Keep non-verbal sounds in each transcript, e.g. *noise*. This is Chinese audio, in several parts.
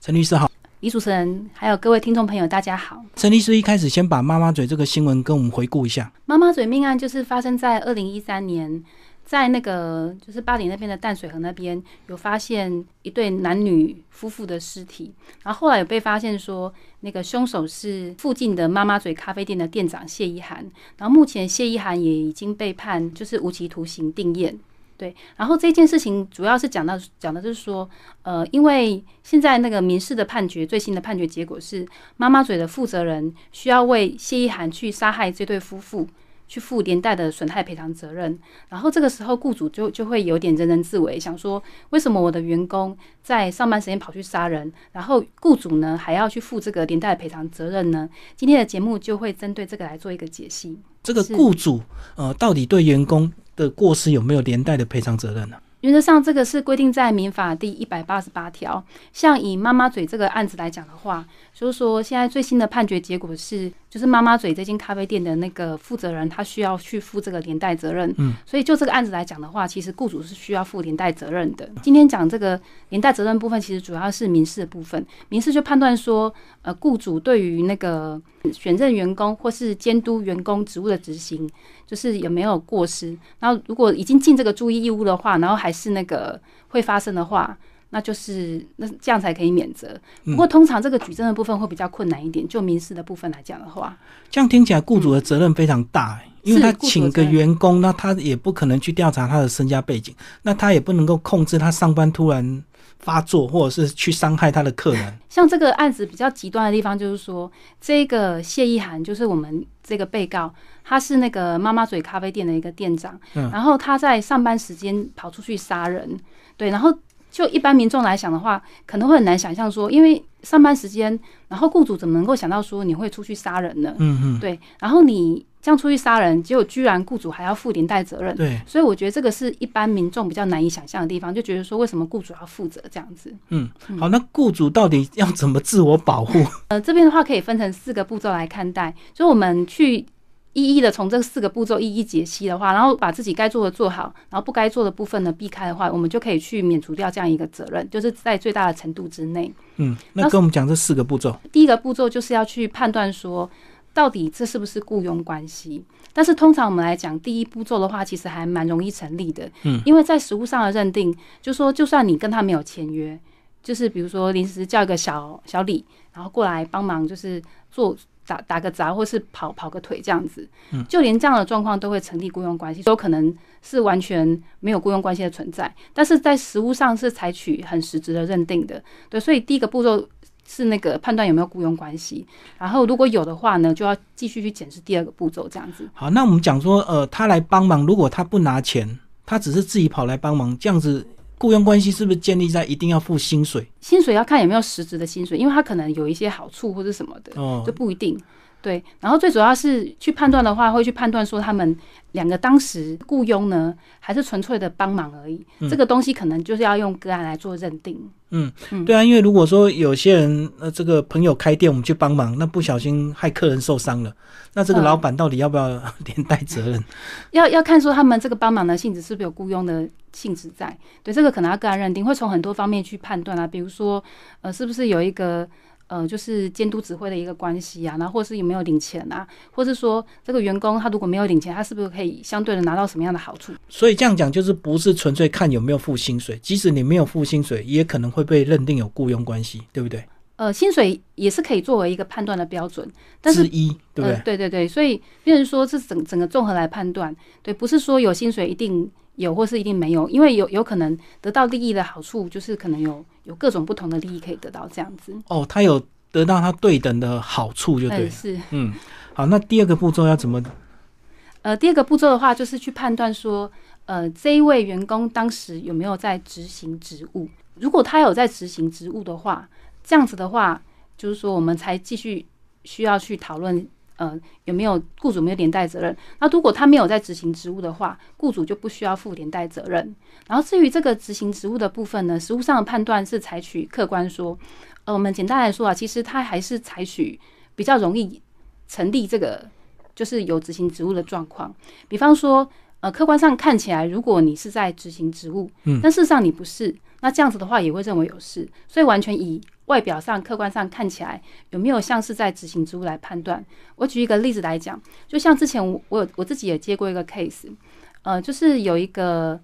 陈律师好，李主持人还有各位听众朋友，大家好。陈律师一开始先把妈妈嘴这个新闻跟我们回顾一下。妈妈嘴命案就是发生在二零一三年，在那个就是巴黎那边的淡水河那边有发现一对男女夫妇的尸体，然后后来有被发现说那个凶手是附近的妈妈嘴咖啡店的店长谢一涵，然后目前谢一涵也已经被判就是无期徒刑定验。对，然后这件事情主要是讲到讲的就是说，呃，因为现在那个民事的判决最新的判决结果是，妈妈嘴的负责人需要为谢一涵去杀害这对夫妇去负连带的损害赔偿责任。然后这个时候雇主就就会有点人人自危，想说为什么我的员工在上班时间跑去杀人，然后雇主呢还要去负这个连带的赔偿责任呢？今天的节目就会针对这个来做一个解析。这个雇主呃，到底对员工？的过失有没有连带的赔偿责任呢？原则上，这个是规定在民法第一百八十八条。像以妈妈嘴这个案子来讲的话，就是说现在最新的判决结果是。就是妈妈嘴这间咖啡店的那个负责人，他需要去负这个连带责任。嗯，所以就这个案子来讲的话，其实雇主是需要负连带责任的。今天讲这个连带责任部分，其实主要是民事的部分。民事就判断说，呃，雇主对于那个选任员工或是监督员工职务的执行，就是有没有过失。然后如果已经尽这个注意义务的话，然后还是那个会发生的话。那就是那这样才可以免责。不过通常这个举证的部分会比较困难一点。就民事的部分来讲的话，这样听起来雇主的责任非常大，因为他请个员工，那他也不可能去调查他的身家背景，那他也不能够控制他上班突然发作，或者是去伤害他的客人。*laughs* 像这个案子比较极端的地方，就是说这个谢意涵就是我们这个被告，他是那个妈妈嘴咖啡店的一个店长，嗯然后他在上班时间跑出去杀人，对，然后。就一般民众来讲的话，可能会很难想象说，因为上班时间，然后雇主怎么能够想到说你会出去杀人呢？嗯嗯，对。然后你这样出去杀人，结果居然雇主还要负连带责任。对。所以我觉得这个是一般民众比较难以想象的地方，就觉得说为什么雇主要负责这样子？嗯，好，那雇主到底要怎么自我保护？*laughs* 呃，这边的话可以分成四个步骤来看待，就我们去。一一的从这四个步骤一一解析的话，然后把自己该做的做好，然后不该做的部分呢避开的话，我们就可以去免除掉这样一个责任，就是在最大的程度之内。嗯，那跟我们讲这四个步骤。第一个步骤就是要去判断说，到底这是不是雇佣关系。但是通常我们来讲，第一步骤的话，其实还蛮容易成立的。嗯，因为在实物上的认定，就说就算你跟他没有签约，就是比如说临时叫一个小小李，然后过来帮忙，就是做。打打个杂，或是跑跑个腿这样子，就连这样的状况都会成立雇佣关系，都可能是完全没有雇佣关系的存在。但是在实物上是采取很实质的认定的，对。所以第一个步骤是那个判断有没有雇佣关系，然后如果有的话呢，就要继续去检视第二个步骤这样子。好，那我们讲说，呃，他来帮忙，如果他不拿钱，他只是自己跑来帮忙，这样子。雇佣关系是不是建立在一定要付薪水？薪水要看有没有实质的薪水，因为他可能有一些好处或者什么的，就不一定。对，然后最主要是去判断的话，会去判断说他们两个当时雇佣呢，还是纯粹的帮忙而已。这个东西可能就是要用个案来做认定。嗯，对啊，因为如果说有些人呃，这个朋友开店，我们去帮忙，那不小心害客人受伤了，那这个老板到底要不要 *laughs* 连带责任？*laughs* 要要看说他们这个帮忙的性质是不是有雇佣的性质在？对，这个可能要个案认定，会从很多方面去判断啊，比如说呃，是不是有一个。呃，就是监督指挥的一个关系啊，然后或是有没有领钱啊，或是说这个员工他如果没有领钱，他是不是可以相对的拿到什么样的好处？所以这样讲就是不是纯粹看有没有付薪水，即使你没有付薪水，也可能会被认定有雇佣关系，对不对？呃，薪水也是可以作为一个判断的标准，但是一对不对？对对对，所以变成说这整整个综合来判断，对，不是说有薪水一定有或是一定没有，因为有有可能得到利益的好处，就是可能有。有各种不同的利益可以得到，这样子哦，他有得到他对等的好处，就对，是嗯，好，那第二个步骤要怎么？呃，第二个步骤的话，就是去判断说，呃，这一位员工当时有没有在执行职务。如果他有在执行职务的话，这样子的话，就是说我们才继续需要去讨论。呃，有没有雇主没有连带责任？那如果他没有在执行职务的话，雇主就不需要负连带责任。然后至于这个执行职务的部分呢，实务上的判断是采取客观说，呃，我们简单来说啊，其实他还是采取比较容易成立这个就是有执行职务的状况。比方说，呃，客观上看起来，如果你是在执行职务，嗯，但事实上你不是，那这样子的话也会认为有事，所以完全以。外表上、客观上看起来有没有像是在执行职务来判断。我举一个例子来讲，就像之前我我我自己也接过一个 case，呃，就是有一个。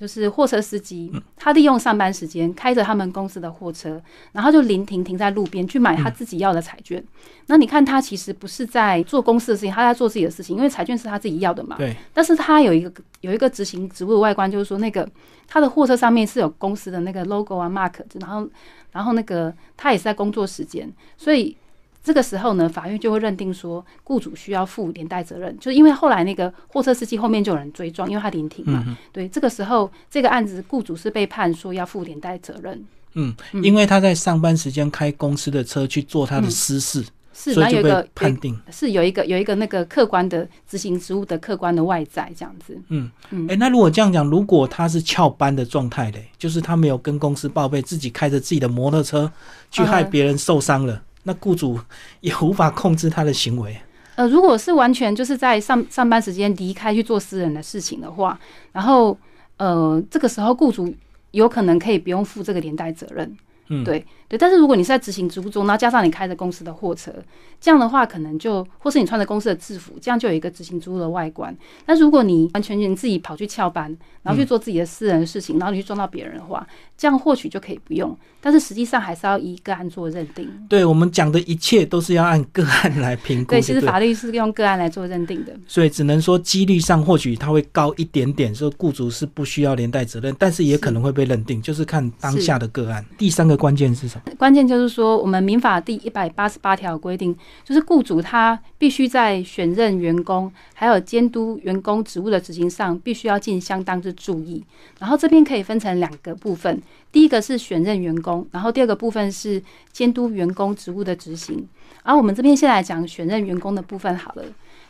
就是货车司机，他利用上班时间开着他们公司的货车，然后就临停停在路边去买他自己要的彩券。那你看他其实不是在做公司的事情，他在做自己的事情，因为彩券是他自己要的嘛。对。但是他有一个有一个执行职务的外观，就是说那个他的货车上面是有公司的那个 logo 啊 mark，然后然后那个他也是在工作时间，所以。这个时候呢，法院就会认定说，雇主需要负连带责任，就是因为后来那个货车司机后面就有人追撞，因为他临停嘛。对，这个时候这个案子雇主是被判说要负连带责任。嗯，因为他在上班时间开公司的车去做他的私事，是，所以就被判定是有一个有一个那个客观的执行职务的客观的外在这样子。嗯嗯，哎，那如果这样讲，如果他是翘班的状态嘞，就是他没有跟公司报备，自己开着自己的摩托车去害别人受伤了。那雇主也无法控制他的行为。呃，如果是完全就是在上上班时间离开去做私人的事情的话，然后呃，这个时候雇主有可能可以不用负这个连带责任。嗯，对对，但是如果你是在执行职务中，然后加上你开着公司的货车，这样的话可能就，或是你穿着公司的制服，这样就有一个执行职务的外观。但如果你完全全自己跑去翘班，然后去做自己的私人的事情，然后你去撞到别人的话，这样或许就可以不用。但是实际上还是要以个案做认定。对我们讲的一切都是要按个案来评估。对，其实法律是用个案来做认定的。所以只能说几率上或许它会高一点点，说雇主是不需要连带责任，但是也可能会被认定，就是看当下的个案。第三个关键是什么？关键就是说，我们民法第一百八十八条规定，就是雇主他必须在选任员工还有监督员工职务的执行上，必须要尽相当之注意。然后这边可以分成两个部分，第一个是选任员工，然后第二个部分是监督员工职务的执行。而我们这边先来讲选任员工的部分好了。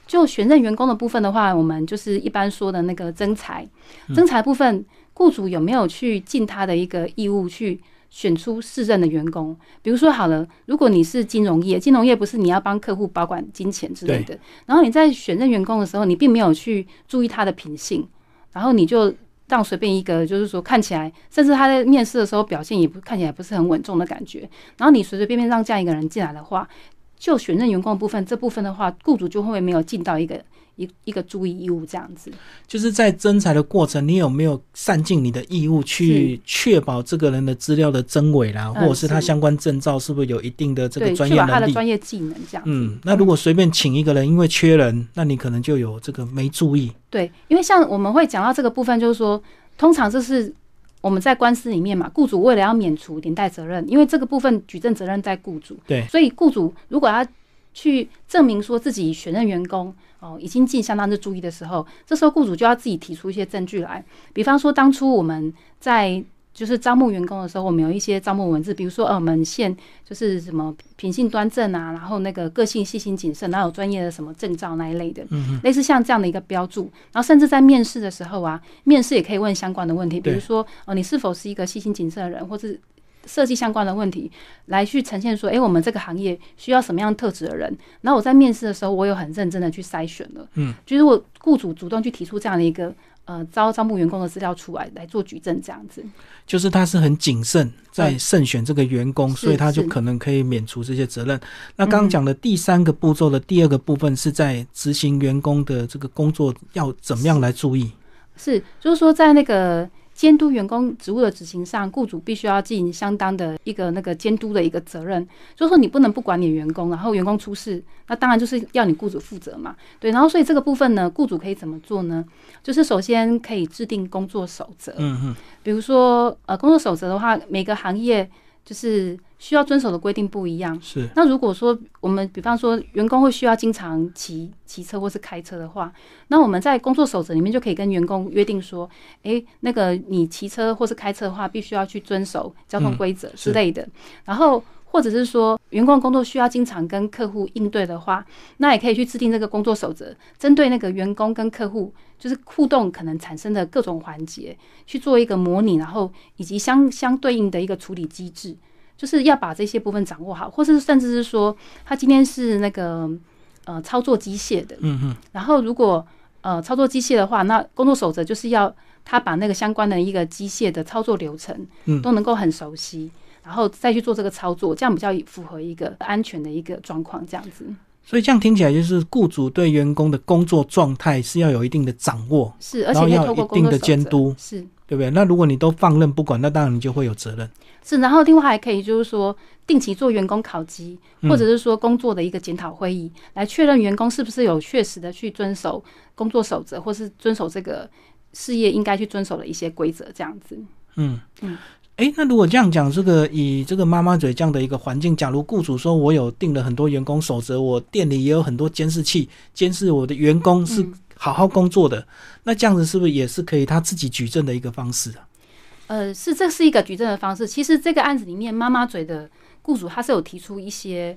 就选任员工的部分的话，我们就是一般说的那个增才，增才部分，雇主有没有去尽他的一个义务去？选出适任的员工，比如说好了，如果你是金融业，金融业不是你要帮客户保管金钱之类的，然后你在选任员工的时候，你并没有去注意他的品性，然后你就让随便一个，就是说看起来，甚至他在面试的时候表现也不看起来不是很稳重的感觉，然后你随随便便让这样一个人进来的话，就选任员工的部分这部分的话，雇主就会没有尽到一个。一一个注意义务这样子，就是在征才的过程，你有没有善尽你的义务去确保这个人的资料的真伪啦，或者是他相关证照是不是有一定的这个专业能力？他的专业技能这样。嗯，那如果随便请一个人，因为缺人，那你可能就有这个没注意。对，因为像我们会讲到这个部分，就是说，通常这是我们在官司里面嘛，雇主为了要免除连带责任，因为这个部分举证责任在雇主。对，所以雇主如果要去证明说自己选任员工。哦，已经尽相当之注意的时候，这时候雇主就要自己提出一些证据来。比方说，当初我们在就是招募员工的时候，我们有一些招募文字，比如说，呃，我们现就是什么品性端正啊，然后那个个性细心谨慎，然后有专业的什么证照那一类的，类似像这样的一个标注。然后甚至在面试的时候啊，面试也可以问相关的问题，比如说，哦，你是否是一个细心谨慎的人，或是。设计相关的问题来去呈现说，哎，我们这个行业需要什么样特质的人？然后我在面试的时候，我有很认真的去筛选了，嗯，就是我雇主主动去提出这样的一个呃招招募员工的资料出来来做举证，这样子，就是他是很谨慎在慎选这个员工，所以他就可能可以免除这些责任。那刚刚讲的第三个步骤的第二个部分是在执行员工的这个工作要怎么样来注意？是，就是说在那个。监督员工职务的执行上，雇主必须要尽相当的一个那个监督的一个责任，就是说你不能不管你员工，然后员工出事，那当然就是要你雇主负责嘛。对，然后所以这个部分呢，雇主可以怎么做呢？就是首先可以制定工作守则，嗯嗯，比如说呃，工作守则的话，每个行业。就是需要遵守的规定不一样。是。那如果说我们比方说员工会需要经常骑骑车或是开车的话，那我们在工作守则里面就可以跟员工约定说，哎，那个你骑车或是开车的话，必须要去遵守交通规则之类的。然后或者是说员工工作需要经常跟客户应对的话，那也可以去制定这个工作守则，针对那个员工跟客户就是互动可能产生的各种环节去做一个模拟，然后以及相相对应的一个处理机制。就是要把这些部分掌握好，或是甚至是说，他今天是那个呃操作机械的，嗯嗯，然后如果呃操作机械的话，那工作守则就是要他把那个相关的一个机械的操作流程，嗯，都能够很熟悉。然后再去做这个操作，这样比较符合一个安全的一个状况，这样子。所以这样听起来就是雇主对员工的工作状态是要有一定的掌握，是，而且要一定的监督，是对不对？那如果你都放任不管，那当然你就会有责任。是，然后另外还可以就是说定期做员工考级，或者是说工作的一个检讨会议，来确认员工是不是有确实的去遵守工作守则，或是遵守这个事业应该去遵守的一些规则，这样子。嗯嗯。哎，那如果这样讲，这个以这个妈妈嘴这样的一个环境，假如雇主说我有定了很多员工守则，我店里也有很多监视器监视我的员工是好好工作的，那这样子是不是也是可以他自己举证的一个方式啊？呃，是，这是一个举证的方式。其实这个案子里面，妈妈嘴的雇主他是有提出一些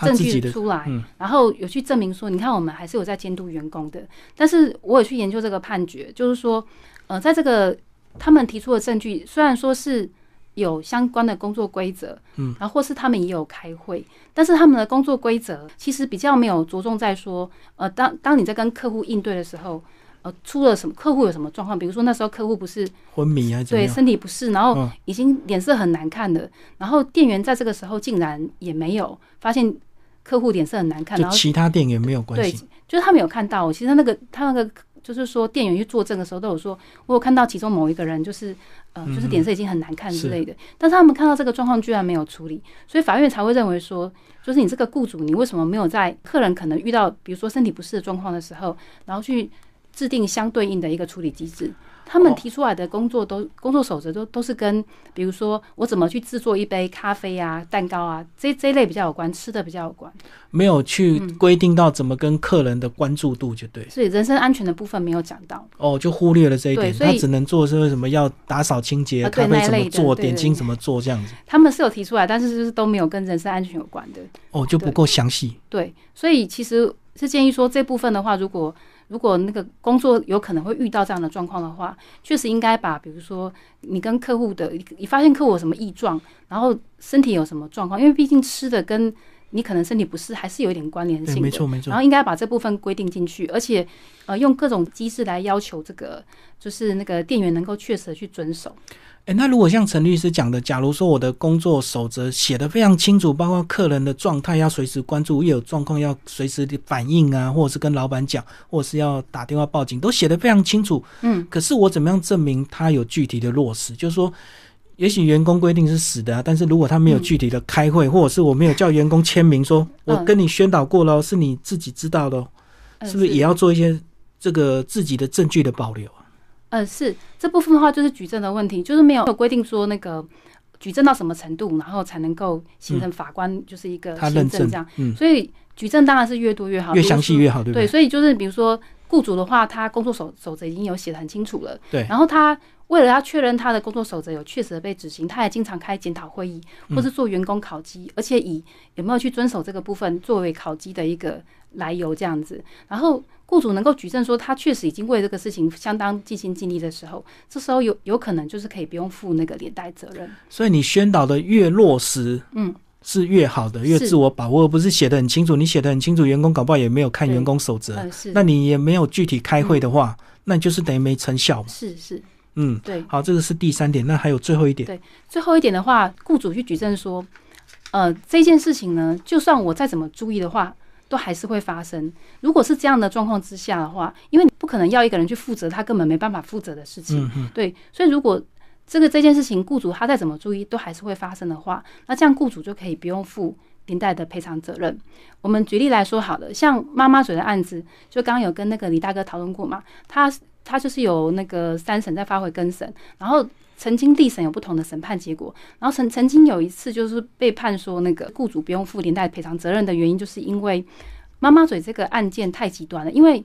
证据出来，然后有去证明说，你看我们还是有在监督员工的。但是我有去研究这个判决，就是说，呃，在这个他们提出的证据，虽然说是。有相关的工作规则，嗯，然后或是他们也有开会，但是他们的工作规则其实比较没有着重在说，呃，当当你在跟客户应对的时候，呃，出了什么客户有什么状况，比如说那时候客户不是昏迷啊，对，身体不适，然后已经脸色很难看的，然后店员在这个时候竟然也没有发现客户脸色很难看，然后其他店员没有关系，对，就是他们有看到，其实那个他那个。就是说，店员去作证的时候都有说，我有看到其中某一个人，就是呃，就是脸色已经很难看之类的。但是他们看到这个状况居然没有处理，所以法院才会认为说，就是你这个雇主，你为什么没有在客人可能遇到比如说身体不适的状况的时候，然后去制定相对应的一个处理机制？他们提出来的工作都工作守则都都是跟，比如说我怎么去制作一杯咖啡啊、蛋糕啊这这一类比较有关，吃的比较有关，没有去规定到怎么跟客人的关注度就对，所以人身安全的部分没有讲到，哦，就忽略了这一点，他只能做是什么要打扫清洁、咖啡怎么做、点心怎么做这样子。他们是有提出来，但是就是都没有跟人身安全有关的，哦，就不够详细。对，所以其实是建议说这部分的话，如果如果那个工作有可能会遇到这样的状况的话，确实应该把，比如说你跟客户的，你发现客户有什么异状，然后身体有什么状况，因为毕竟吃的跟你可能身体不适还是有一点关联性的，没错没错。然后应该把这部分规定进去，而且呃用各种机制来要求这个，就是那个店员能够确实的去遵守。哎，那如果像陈律师讲的，假如说我的工作守则写的非常清楚，包括客人的状态要随时关注，一有状况要随时的反应啊，或者是跟老板讲，或者是要打电话报警，都写的非常清楚。嗯，可是我怎么样证明他有具体的落实？就是说，也许员工规定是死的啊，但是如果他没有具体的开会，或者是我没有叫员工签名，说我跟你宣导过了，是你自己知道的，是不是也要做一些这个自己的证据的保留？呃，是这部分的话，就是举证的问题，就是没有规定说那个举证到什么程度，然后才能够形成法官就是一个认证这样。所以举证当然是越多越好，越详细越好，对不对？对，所以就是比如说雇主的话，他工作守守则已经有写的很清楚了，对。然后他为了要确认他的工作守则有确实的被执行，他也经常开检讨会议，或是做员工考绩，而且以有没有去遵守这个部分作为考绩的一个来由这样子，然后。雇主能够举证说他确实已经为这个事情相当尽心尽力的时候，这时候有有可能就是可以不用负那个连带责任。所以你宣导的越落实，嗯，是越好的，越自我把握，不是写的很清楚。你写的很清楚，员工搞不好也没有看员工守则，那你也没有具体开会的话，那就是等于没成效。是是，嗯，对。好，这个是第三点。那还有最后一点。对，最后一点的话，雇主去举证说，呃，这件事情呢，就算我再怎么注意的话。都还是会发生。如果是这样的状况之下的话，因为你不可能要一个人去负责他根本没办法负责的事情，对。所以如果这个这件事情雇主他再怎么注意都还是会发生的话，那这样雇主就可以不用负连带的赔偿责任。我们举例来说好了，像妈妈嘴的案子，就刚刚有跟那个李大哥讨论过嘛，他他就是有那个三审在发回更审，然后。曾经地审有不同的审判结果，然后曾曾经有一次就是被判说那个雇主不用负连带赔偿责任的原因，就是因为妈妈嘴这个案件太极端了。因为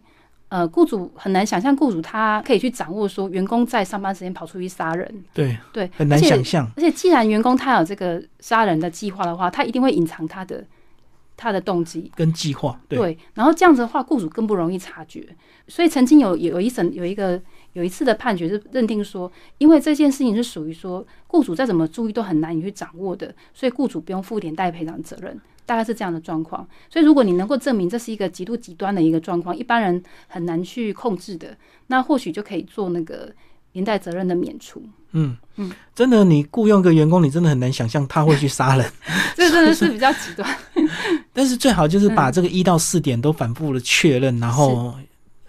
呃，雇主很难想象雇主他可以去掌握说员工在上班时间跑出去杀人，对对，很难想象。而且既然员工他有这个杀人的计划的话，他一定会隐藏他的他的动机跟计划。对，然后这样子的话，雇主更不容易察觉。所以曾经有有一审有一个。有一次的判决是认定说，因为这件事情是属于说雇主再怎么注意都很难以去掌握的，所以雇主不用负连带赔偿责任，大概是这样的状况。所以如果你能够证明这是一个极度极端的一个状况，一般人很难去控制的，那或许就可以做那个连带责任的免除。嗯嗯，真的，你雇佣一个员工，你真的很难想象他会去杀人，*laughs* 这真的是比较极端。*laughs* 但是最好就是把这个一到四点都反复的确认，然后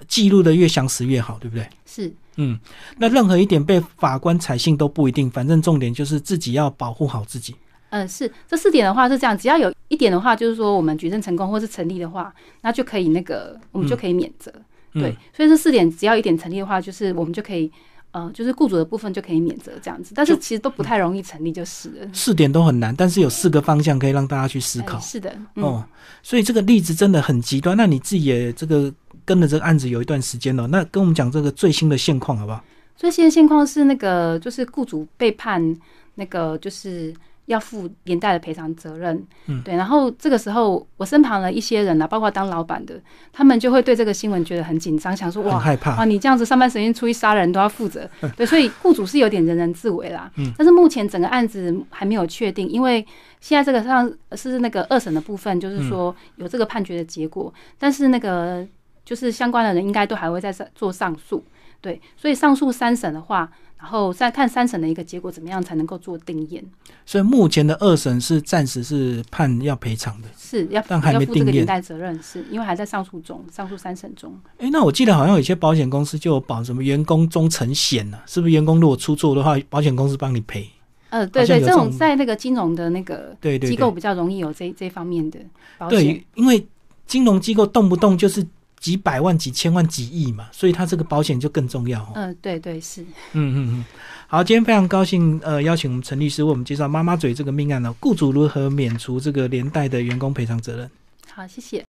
记录的越详实越好，对不对？是。嗯，那任何一点被法官采信都不一定，反正重点就是自己要保护好自己。嗯，是这四点的话是这样，只要有一点的话，就是说我们举证成功或是成立的话，那就可以那个我们就可以免责。对，所以这四点只要一点成立的话，就是我们就可以呃，就是雇主的部分就可以免责这样子。但是其实都不太容易成立，就是了。四点都很难，但是有四个方向可以让大家去思考。是的，哦，所以这个例子真的很极端。那你自己也这个跟着这个案子有一段时间了，那跟我们讲这个最新的现况好不好？最新的现况是那个就是雇主被判那个就是。要负连带的赔偿责任，嗯，对。然后这个时候，我身旁的一些人呢，包括当老板的，他们就会对这个新闻觉得很紧张，想说哇，害怕啊！你这样子上班时间出去杀人都要负责，*laughs* 对。所以雇主是有点人人自危啦。嗯。但是目前整个案子还没有确定，因为现在这个上是那个二审的部分，就是说有这个判决的结果，但是那个就是相关的人应该都还会再做上诉，对。所以上诉三审的话。然后再看三审的一个结果怎么样才能够做定验。所以目前的二审是暂时是判要赔偿的，是要但还没定验。带责任是因为还在上诉中，上诉三审中。哎，那我记得好像有些保险公司就有保什么员工忠诚险呢？是不是员工如果出错的话，保险公司帮你赔？呃，对对，这种在那个金融的那个对机构比较容易有这这方面的保险。对，因为金融机构动不动就是。几百万、几千万、几亿嘛，所以它这个保险就更重要。嗯，对对是。嗯嗯嗯，好，今天非常高兴，呃，邀请我们陈律师为我们介绍妈妈嘴这个命案呢，雇主如何免除这个连带的员工赔偿责任。好，谢谢。